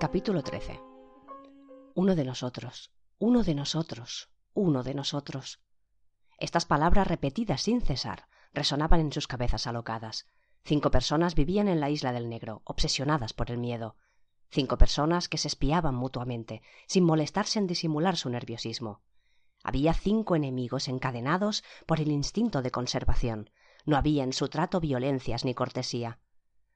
Capítulo 13. Uno de nosotros, uno de nosotros, uno de nosotros. Estas palabras repetidas sin cesar resonaban en sus cabezas alocadas. Cinco personas vivían en la isla del Negro, obsesionadas por el miedo. Cinco personas que se espiaban mutuamente, sin molestarse en disimular su nerviosismo. Había cinco enemigos encadenados por el instinto de conservación. No había en su trato violencias ni cortesía.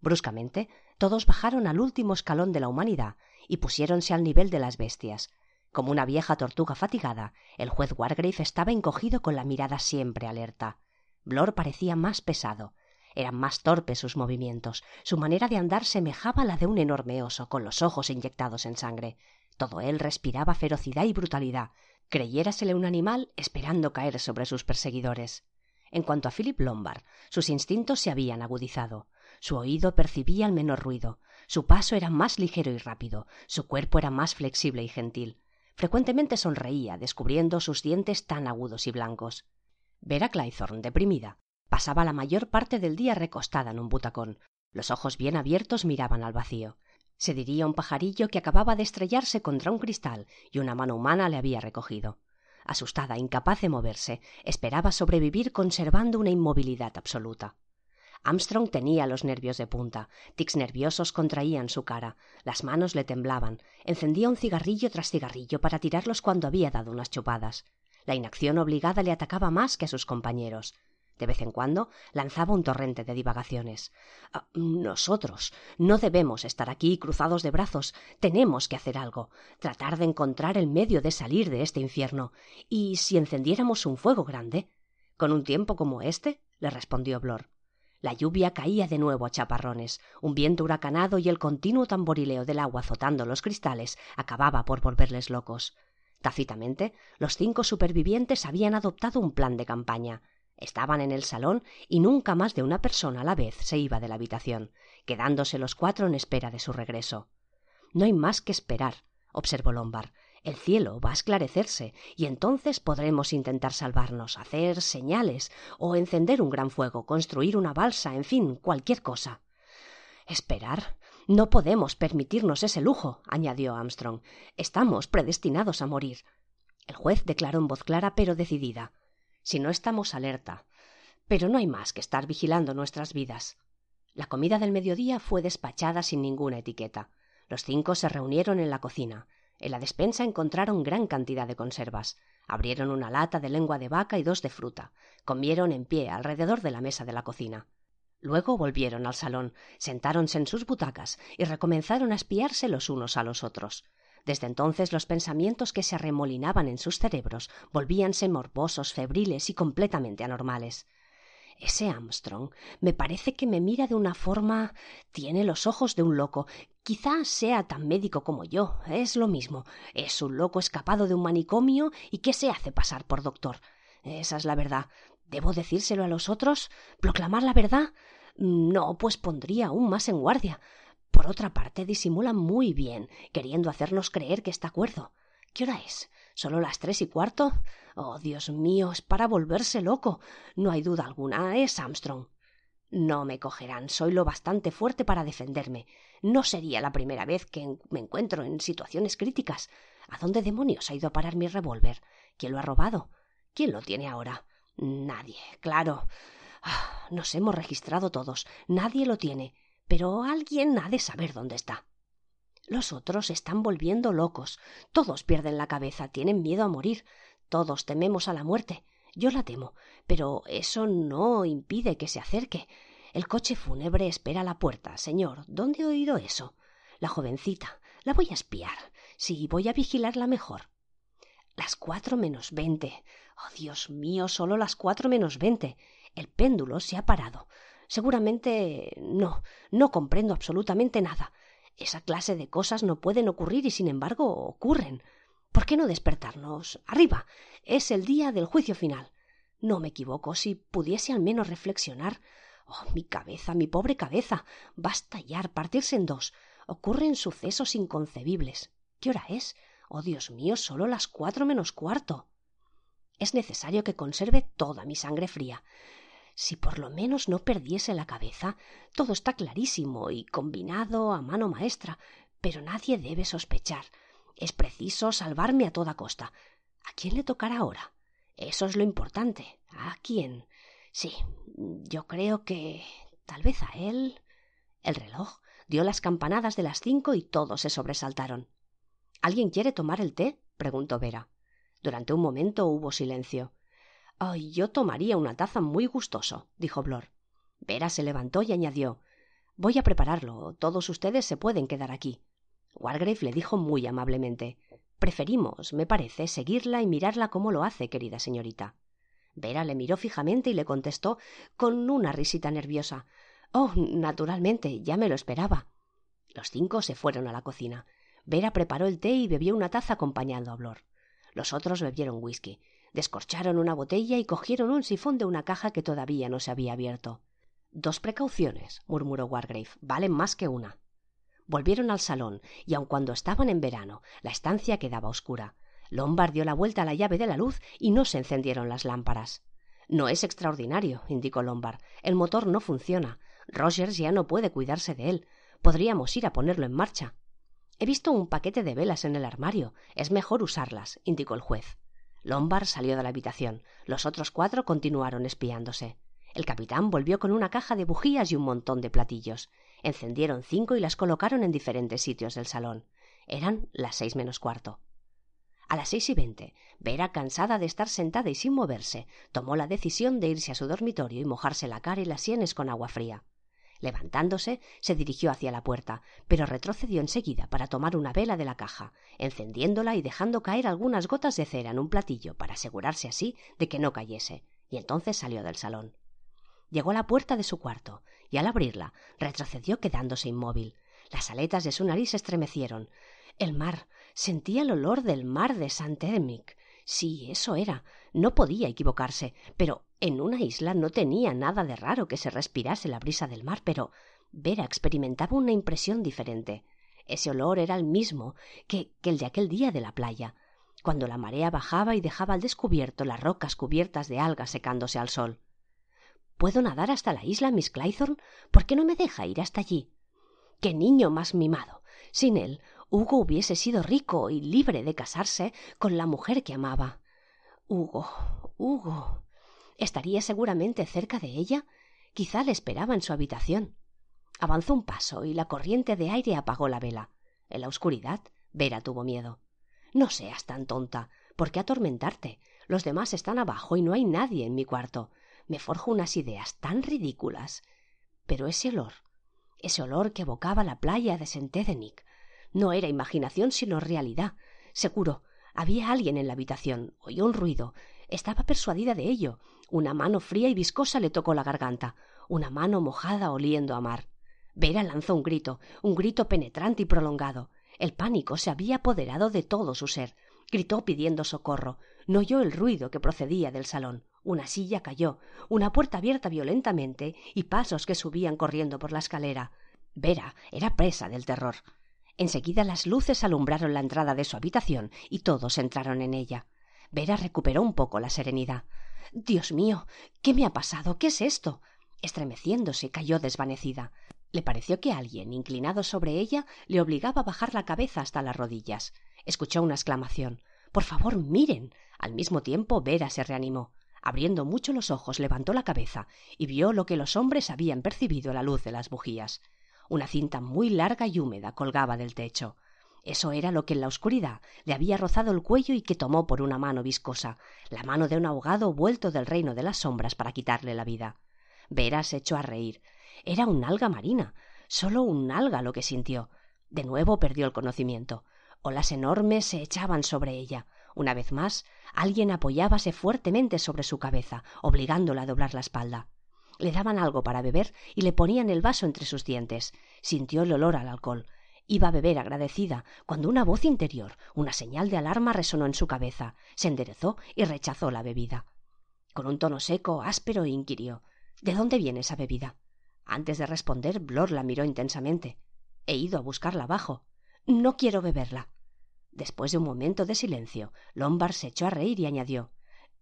Bruscamente, todos bajaron al último escalón de la humanidad y pusiéronse al nivel de las bestias. Como una vieja tortuga fatigada, el juez Wargrave estaba encogido con la mirada siempre alerta. Blor parecía más pesado. Eran más torpes sus movimientos. Su manera de andar semejaba la de un enorme oso, con los ojos inyectados en sangre. Todo él respiraba ferocidad y brutalidad. Creyérasele un animal esperando caer sobre sus perseguidores. En cuanto a Philip Lombard, sus instintos se habían agudizado. Su oído percibía el menor ruido, su paso era más ligero y rápido, su cuerpo era más flexible y gentil. Frecuentemente sonreía, descubriendo sus dientes tan agudos y blancos. Vera Claythorne, deprimida, pasaba la mayor parte del día recostada en un butacón. Los ojos bien abiertos miraban al vacío. Se diría un pajarillo que acababa de estrellarse contra un cristal y una mano humana le había recogido. Asustada, incapaz de moverse, esperaba sobrevivir conservando una inmovilidad absoluta. Armstrong tenía los nervios de punta, tics nerviosos contraían su cara, las manos le temblaban, encendía un cigarrillo tras cigarrillo para tirarlos cuando había dado unas chupadas. La inacción obligada le atacaba más que a sus compañeros. De vez en cuando lanzaba un torrente de divagaciones. Ah, nosotros no debemos estar aquí cruzados de brazos. Tenemos que hacer algo. Tratar de encontrar el medio de salir de este infierno. ¿Y si encendiéramos un fuego grande? ¿Con un tiempo como este? le respondió Blor. La lluvia caía de nuevo a chaparrones. Un viento huracanado y el continuo tamborileo del agua azotando los cristales acababa por volverles locos. Tácitamente, los cinco supervivientes habían adoptado un plan de campaña. Estaban en el salón y nunca más de una persona a la vez se iba de la habitación, quedándose los cuatro en espera de su regreso. No hay más que esperar, observó Lombard. El cielo va a esclarecerse y entonces podremos intentar salvarnos, hacer señales o encender un gran fuego, construir una balsa, en fin, cualquier cosa. Esperar. No podemos permitirnos ese lujo, añadió Armstrong. Estamos predestinados a morir. El juez declaró en voz clara pero decidida. Si no estamos alerta. Pero no hay más que estar vigilando nuestras vidas. La comida del mediodía fue despachada sin ninguna etiqueta. Los cinco se reunieron en la cocina. En la despensa encontraron gran cantidad de conservas. Abrieron una lata de lengua de vaca y dos de fruta. Comieron en pie alrededor de la mesa de la cocina. Luego volvieron al salón, sentáronse en sus butacas y recomenzaron a espiarse los unos a los otros. Desde entonces los pensamientos que se arremolinaban en sus cerebros volvíanse morbosos, febriles y completamente anormales. Ese Armstrong me parece que me mira de una forma. tiene los ojos de un loco. Quizá sea tan médico como yo. Es lo mismo. Es un loco escapado de un manicomio y que se hace pasar por doctor. Esa es la verdad. ¿Debo decírselo a los otros? ¿Proclamar la verdad? No, pues pondría aún más en guardia. Por otra parte, disimula muy bien, queriendo hacernos creer que está cuerdo. ¿Qué hora es? ¿Solo las tres y cuarto? Oh, Dios mío, es para volverse loco. No hay duda alguna, es Armstrong. No me cogerán, soy lo bastante fuerte para defenderme. No sería la primera vez que me encuentro en situaciones críticas. ¿A dónde demonios ha ido a parar mi revólver? ¿Quién lo ha robado? ¿Quién lo tiene ahora? Nadie, claro. Ah, nos hemos registrado todos. Nadie lo tiene. Pero alguien ha de saber dónde está. Los otros están volviendo locos. Todos pierden la cabeza, tienen miedo a morir. Todos tememos a la muerte. Yo la temo, pero eso no impide que se acerque. El coche fúnebre espera a la puerta. Señor, ¿dónde he oído eso? La jovencita. La voy a espiar. Sí, voy a vigilarla mejor. Las cuatro menos veinte. Oh, Dios mío, solo las cuatro menos veinte. El péndulo se ha parado. Seguramente no, no comprendo absolutamente nada. Esa clase de cosas no pueden ocurrir y sin embargo ocurren. ¿Por qué no despertarnos? Arriba. Es el día del juicio final. No me equivoco. Si pudiese al menos reflexionar. Oh, mi cabeza, mi pobre cabeza. Va a partirse en dos. Ocurren sucesos inconcebibles. ¿Qué hora es? Oh, Dios mío, solo las cuatro menos cuarto. Es necesario que conserve toda mi sangre fría. Si por lo menos no perdiese la cabeza, todo está clarísimo y combinado a mano maestra, pero nadie debe sospechar. Es preciso salvarme a toda costa. ¿A quién le tocará ahora? Eso es lo importante. ¿A quién? Sí, yo creo que. tal vez a él. El reloj dio las campanadas de las cinco y todos se sobresaltaron. ¿Alguien quiere tomar el té? preguntó Vera. Durante un momento hubo silencio. Ay, yo tomaría una taza muy gustoso, dijo Blor. Vera se levantó y añadió Voy a prepararlo. Todos ustedes se pueden quedar aquí. Wargrave le dijo muy amablemente Preferimos, me parece, seguirla y mirarla como lo hace, querida señorita. Vera le miró fijamente y le contestó con una risita nerviosa Oh, naturalmente, ya me lo esperaba. Los cinco se fueron a la cocina. Vera preparó el té y bebió una taza acompañando a Blor. Los otros bebieron whisky descorcharon una botella y cogieron un sifón de una caja que todavía no se había abierto. Dos precauciones, murmuró Wargrave, valen más que una. Volvieron al salón, y aun cuando estaban en verano, la estancia quedaba oscura. Lombard dio la vuelta a la llave de la luz y no se encendieron las lámparas. No es extraordinario, indicó Lombard. El motor no funciona. Rogers ya no puede cuidarse de él. Podríamos ir a ponerlo en marcha. He visto un paquete de velas en el armario. Es mejor usarlas, indicó el juez. Lombard salió de la habitación. Los otros cuatro continuaron espiándose. El capitán volvió con una caja de bujías y un montón de platillos. Encendieron cinco y las colocaron en diferentes sitios del salón. Eran las seis menos cuarto. A las seis y veinte, Vera, cansada de estar sentada y sin moverse, tomó la decisión de irse a su dormitorio y mojarse la cara y las sienes con agua fría. Levantándose, se dirigió hacia la puerta, pero retrocedió enseguida para tomar una vela de la caja, encendiéndola y dejando caer algunas gotas de cera en un platillo para asegurarse así de que no cayese, y entonces salió del salón. Llegó a la puerta de su cuarto, y al abrirla retrocedió quedándose inmóvil. Las aletas de su nariz se estremecieron. El mar. Sentía el olor del mar de Saint Sí, eso era. No podía equivocarse. Pero en una isla no tenía nada de raro que se respirase la brisa del mar, pero Vera experimentaba una impresión diferente. Ese olor era el mismo que, que el de aquel día de la playa, cuando la marea bajaba y dejaba al descubierto las rocas cubiertas de algas secándose al sol. ¿Puedo nadar hasta la isla, Miss Claythorne? ¿Por qué no me deja ir hasta allí? ¡Qué niño más mimado! Sin él, Hugo hubiese sido rico y libre de casarse con la mujer que amaba. Hugo, Hugo. ¿Estaría seguramente cerca de ella? Quizá le esperaba en su habitación. Avanzó un paso y la corriente de aire apagó la vela. En la oscuridad, Vera tuvo miedo. No seas tan tonta. ¿Por qué atormentarte? Los demás están abajo y no hay nadie en mi cuarto. Me forjo unas ideas tan ridículas. Pero ese olor, ese olor que evocaba la playa de Sentédenic, no era imaginación sino realidad. Seguro, había alguien en la habitación. Oyó un ruido. Estaba persuadida de ello. Una mano fría y viscosa le tocó la garganta, una mano mojada oliendo a mar. Vera lanzó un grito, un grito penetrante y prolongado. El pánico se había apoderado de todo su ser. Gritó pidiendo socorro. No oyó el ruido que procedía del salón. Una silla cayó, una puerta abierta violentamente y pasos que subían corriendo por la escalera. Vera era presa del terror. Enseguida las luces alumbraron la entrada de su habitación y todos entraron en ella. Vera recuperó un poco la serenidad. Dios mío. ¿Qué me ha pasado? ¿Qué es esto? Estremeciéndose, cayó desvanecida. Le pareció que alguien, inclinado sobre ella, le obligaba a bajar la cabeza hasta las rodillas. Escuchó una exclamación. Por favor, miren. Al mismo tiempo, Vera se reanimó. Abriendo mucho los ojos, levantó la cabeza y vio lo que los hombres habían percibido a la luz de las bujías. Una cinta muy larga y húmeda colgaba del techo. Eso era lo que en la oscuridad le había rozado el cuello y que tomó por una mano viscosa, la mano de un ahogado vuelto del reino de las sombras para quitarle la vida. Vera se echó a reír. Era un alga marina, solo un alga lo que sintió. De nuevo perdió el conocimiento. Olas enormes se echaban sobre ella. Una vez más, alguien apoyábase fuertemente sobre su cabeza, obligándola a doblar la espalda. Le daban algo para beber y le ponían el vaso entre sus dientes. Sintió el olor al alcohol. Iba a beber agradecida, cuando una voz interior, una señal de alarma resonó en su cabeza. Se enderezó y rechazó la bebida. Con un tono seco, áspero, inquirió ¿De dónde viene esa bebida? Antes de responder, Blor la miró intensamente. He ido a buscarla abajo. No quiero beberla. Después de un momento de silencio, Lombard se echó a reír y añadió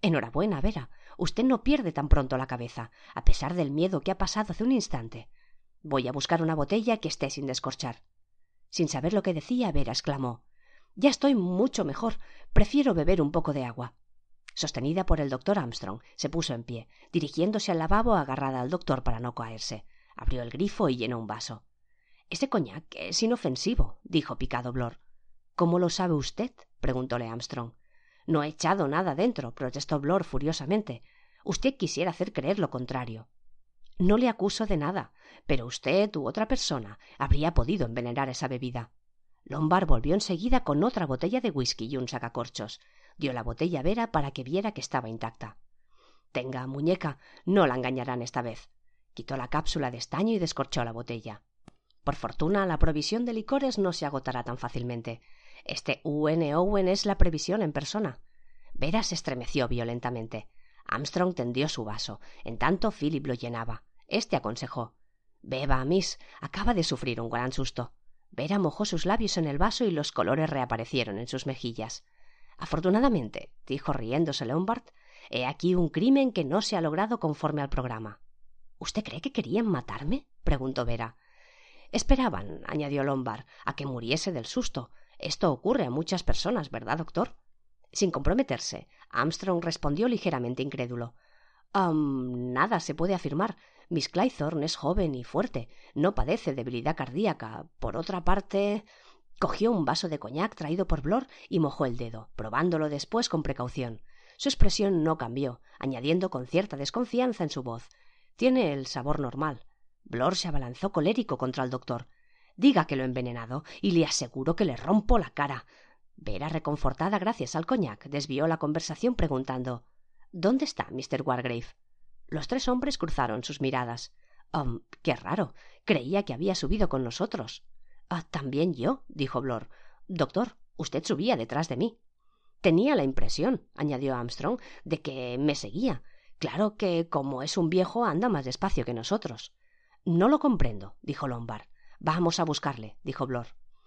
Enhorabuena, Vera. Usted no pierde tan pronto la cabeza, a pesar del miedo que ha pasado hace un instante. Voy a buscar una botella que esté sin descorchar. Sin saber lo que decía, Vera exclamó Ya estoy mucho mejor. Prefiero beber un poco de agua. Sostenida por el doctor Armstrong, se puso en pie, dirigiéndose al lavabo agarrada al doctor para no caerse. Abrió el grifo y llenó un vaso. Ese coñac es inofensivo, dijo picado Blor. ¿Cómo lo sabe usted? preguntóle Armstrong. No he echado nada dentro, protestó Blor furiosamente. Usted quisiera hacer creer lo contrario. No le acuso de nada, pero usted u otra persona habría podido envenenar esa bebida. Lombard volvió enseguida con otra botella de whisky y un sacacorchos. Dio la botella a Vera para que viera que estaba intacta. Tenga, muñeca, no la engañarán esta vez. Quitó la cápsula de estaño y descorchó la botella. Por fortuna, la provisión de licores no se agotará tan fácilmente. Este U.N. Owen es la previsión en persona. Vera se estremeció violentamente. Armstrong tendió su vaso. En tanto, Philip lo llenaba. Este aconsejó. Beba, Miss. Acaba de sufrir un gran susto. Vera mojó sus labios en el vaso y los colores reaparecieron en sus mejillas. Afortunadamente, dijo riéndose Lombard, he aquí un crimen que no se ha logrado conforme al programa. ¿Usted cree que querían matarme? preguntó Vera. Esperaban, añadió Lombard, a que muriese del susto, esto ocurre a muchas personas, ¿verdad, doctor? Sin comprometerse, Armstrong respondió ligeramente incrédulo. nada se puede afirmar. Miss Claythorne es joven y fuerte. No padece debilidad cardíaca. Por otra parte. Cogió un vaso de coñac traído por Blor y mojó el dedo, probándolo después con precaución. Su expresión no cambió, añadiendo con cierta desconfianza en su voz. Tiene el sabor normal. Blor se abalanzó colérico contra el doctor. Diga que lo he envenenado y le aseguro que le rompo la cara. Vera, reconfortada gracias al coñac, desvió la conversación preguntando ¿Dónde está Mr. Wargrave? Los tres hombres cruzaron sus miradas. Um, qué raro. Creía que había subido con nosotros. Ah, también yo, dijo Blor. Doctor, usted subía detrás de mí. Tenía la impresión, añadió Armstrong, de que me seguía. Claro que, como es un viejo, anda más despacio que nosotros. No lo comprendo, dijo Lombard. Vamos a buscarle, dijo Blor.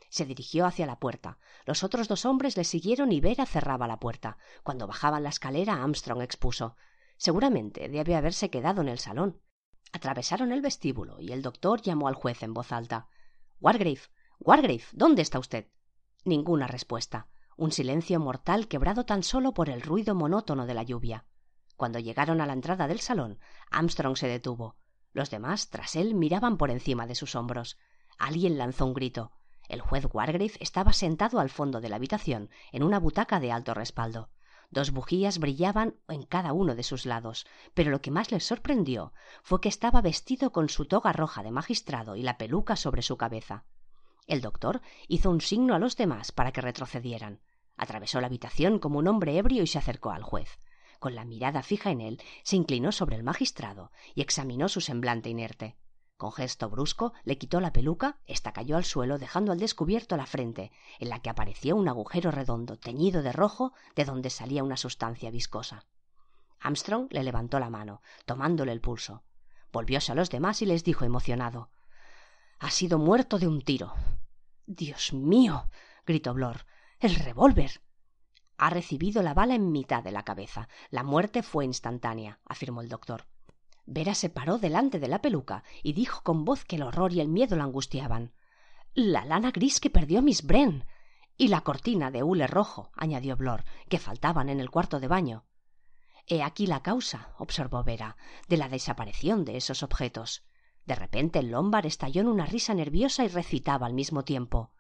Se dirigió hacia la puerta. Los otros dos hombres le siguieron y Vera cerraba la puerta. Cuando bajaban la escalera, Armstrong expuso. Seguramente debe haberse quedado en el salón. Atravesaron el vestíbulo y el doctor llamó al juez en voz alta. Wargrave. Wargrave. ¿Dónde está usted? Ninguna respuesta. Un silencio mortal quebrado tan solo por el ruido monótono de la lluvia. Cuando llegaron a la entrada del salón, Armstrong se detuvo. Los demás, tras él, miraban por encima de sus hombros. Alguien lanzó un grito. El juez Wargrave estaba sentado al fondo de la habitación, en una butaca de alto respaldo. Dos bujías brillaban en cada uno de sus lados, pero lo que más les sorprendió fue que estaba vestido con su toga roja de magistrado y la peluca sobre su cabeza. El doctor hizo un signo a los demás para que retrocedieran. Atravesó la habitación como un hombre ebrio y se acercó al juez. Con la mirada fija en él, se inclinó sobre el magistrado y examinó su semblante inerte. Con gesto brusco le quitó la peluca, ésta cayó al suelo dejando al descubierto la frente, en la que apareció un agujero redondo teñido de rojo de donde salía una sustancia viscosa. Armstrong le levantó la mano, tomándole el pulso. Volvióse a los demás y les dijo emocionado Ha sido muerto de un tiro. Dios mío. gritó Blor. El revólver. Ha recibido la bala en mitad de la cabeza. La muerte fue instantánea, afirmó el doctor. Vera se paró delante de la peluca y dijo con voz que el horror y el miedo la angustiaban. La lana gris que perdió Miss Bren. Y la cortina de hule rojo, añadió Blor, que faltaban en el cuarto de baño. He aquí la causa, observó Vera, de la desaparición de esos objetos. De repente el Lombard estalló en una risa nerviosa y recitaba al mismo tiempo.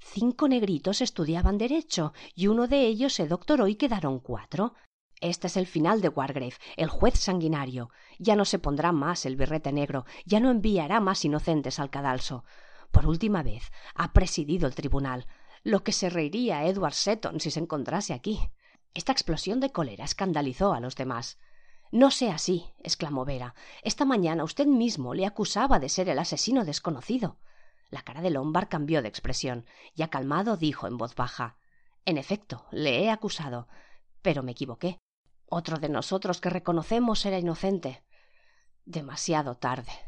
Cinco negritos estudiaban derecho y uno de ellos se doctoró y quedaron cuatro. Este es el final de Wargrave, el juez sanguinario. Ya no se pondrá más el birrete negro, ya no enviará más inocentes al cadalso. Por última vez ha presidido el tribunal, lo que se reiría Edward Seton si se encontrase aquí. Esta explosión de cólera escandalizó a los demás. No sea así, exclamó Vera. Esta mañana usted mismo le acusaba de ser el asesino desconocido. La cara de Lombard cambió de expresión. Ya calmado dijo en voz baja En efecto, le he acusado. Pero me equivoqué. Otro de nosotros que reconocemos era inocente. Demasiado tarde.